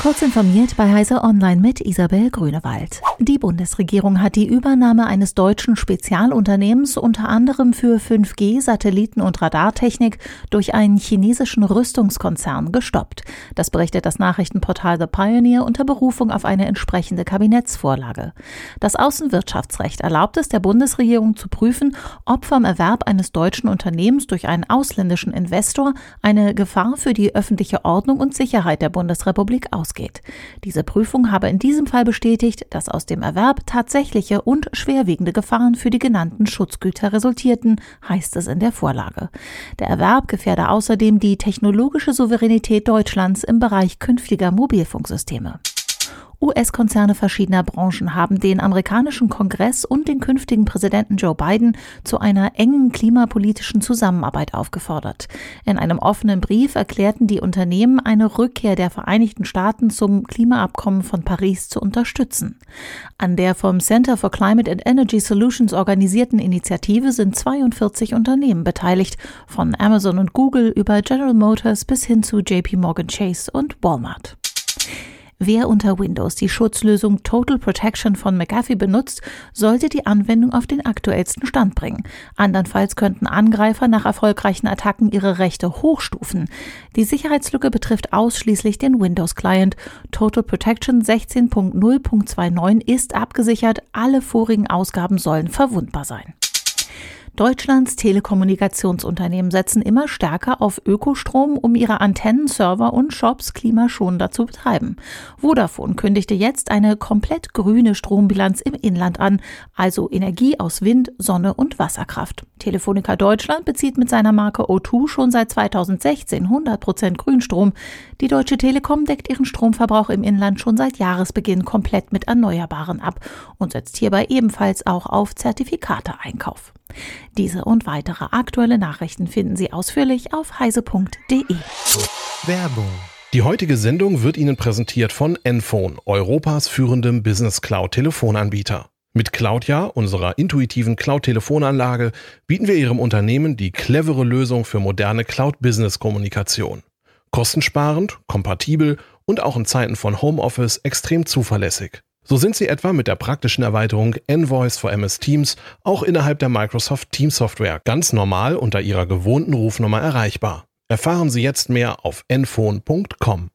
Kurz informiert bei Heise Online mit Isabel Grünewald. Die Bundesregierung hat die Übernahme eines deutschen Spezialunternehmens unter anderem für 5G, Satelliten und Radartechnik durch einen chinesischen Rüstungskonzern gestoppt. Das berichtet das Nachrichtenportal The Pioneer unter Berufung auf eine entsprechende Kabinettsvorlage. Das Außenwirtschaftsrecht erlaubt es der Bundesregierung zu prüfen, ob vom Erwerb eines deutschen Unternehmens durch einen ausländischen Investor eine Gefahr für die öffentliche Ordnung und Sicherheit der Bundesrepublik ausgeht ausgeht. Diese Prüfung habe in diesem Fall bestätigt, dass aus dem Erwerb tatsächliche und schwerwiegende Gefahren für die genannten Schutzgüter resultierten, heißt es in der Vorlage. Der Erwerb gefährde außerdem die technologische Souveränität Deutschlands im Bereich künftiger Mobilfunksysteme. US-Konzerne verschiedener Branchen haben den amerikanischen Kongress und den künftigen Präsidenten Joe Biden zu einer engen klimapolitischen Zusammenarbeit aufgefordert. In einem offenen Brief erklärten die Unternehmen, eine Rückkehr der Vereinigten Staaten zum Klimaabkommen von Paris zu unterstützen. An der vom Center for Climate and Energy Solutions organisierten Initiative sind 42 Unternehmen beteiligt, von Amazon und Google über General Motors bis hin zu JP Morgan Chase und Walmart. Wer unter Windows die Schutzlösung Total Protection von McAfee benutzt, sollte die Anwendung auf den aktuellsten Stand bringen. Andernfalls könnten Angreifer nach erfolgreichen Attacken ihre Rechte hochstufen. Die Sicherheitslücke betrifft ausschließlich den Windows-Client. Total Protection 16.0.29 ist abgesichert, alle vorigen Ausgaben sollen verwundbar sein. Deutschlands Telekommunikationsunternehmen setzen immer stärker auf Ökostrom, um ihre Antennen, Server und Shops klimaschonender zu betreiben. Vodafone kündigte jetzt eine komplett grüne Strombilanz im Inland an, also Energie aus Wind, Sonne und Wasserkraft. Telefonica Deutschland bezieht mit seiner Marke O2 schon seit 2016 100% Grünstrom. Die Deutsche Telekom deckt ihren Stromverbrauch im Inland schon seit Jahresbeginn komplett mit Erneuerbaren ab und setzt hierbei ebenfalls auch auf Zertifikateeinkauf. Diese und weitere aktuelle Nachrichten finden Sie ausführlich auf heise.de. Werbung. Die heutige Sendung wird Ihnen präsentiert von Enphone, Europas führendem Business Cloud Telefonanbieter. Mit Cloudja, unserer intuitiven Cloud-Telefonanlage, bieten wir Ihrem Unternehmen die clevere Lösung für moderne Cloud-Business-Kommunikation. Kostensparend, kompatibel und auch in Zeiten von Homeoffice extrem zuverlässig. So sind Sie etwa mit der praktischen Erweiterung Envoice for MS Teams auch innerhalb der Microsoft Teams Software ganz normal unter Ihrer gewohnten Rufnummer erreichbar. Erfahren Sie jetzt mehr auf enphone.com.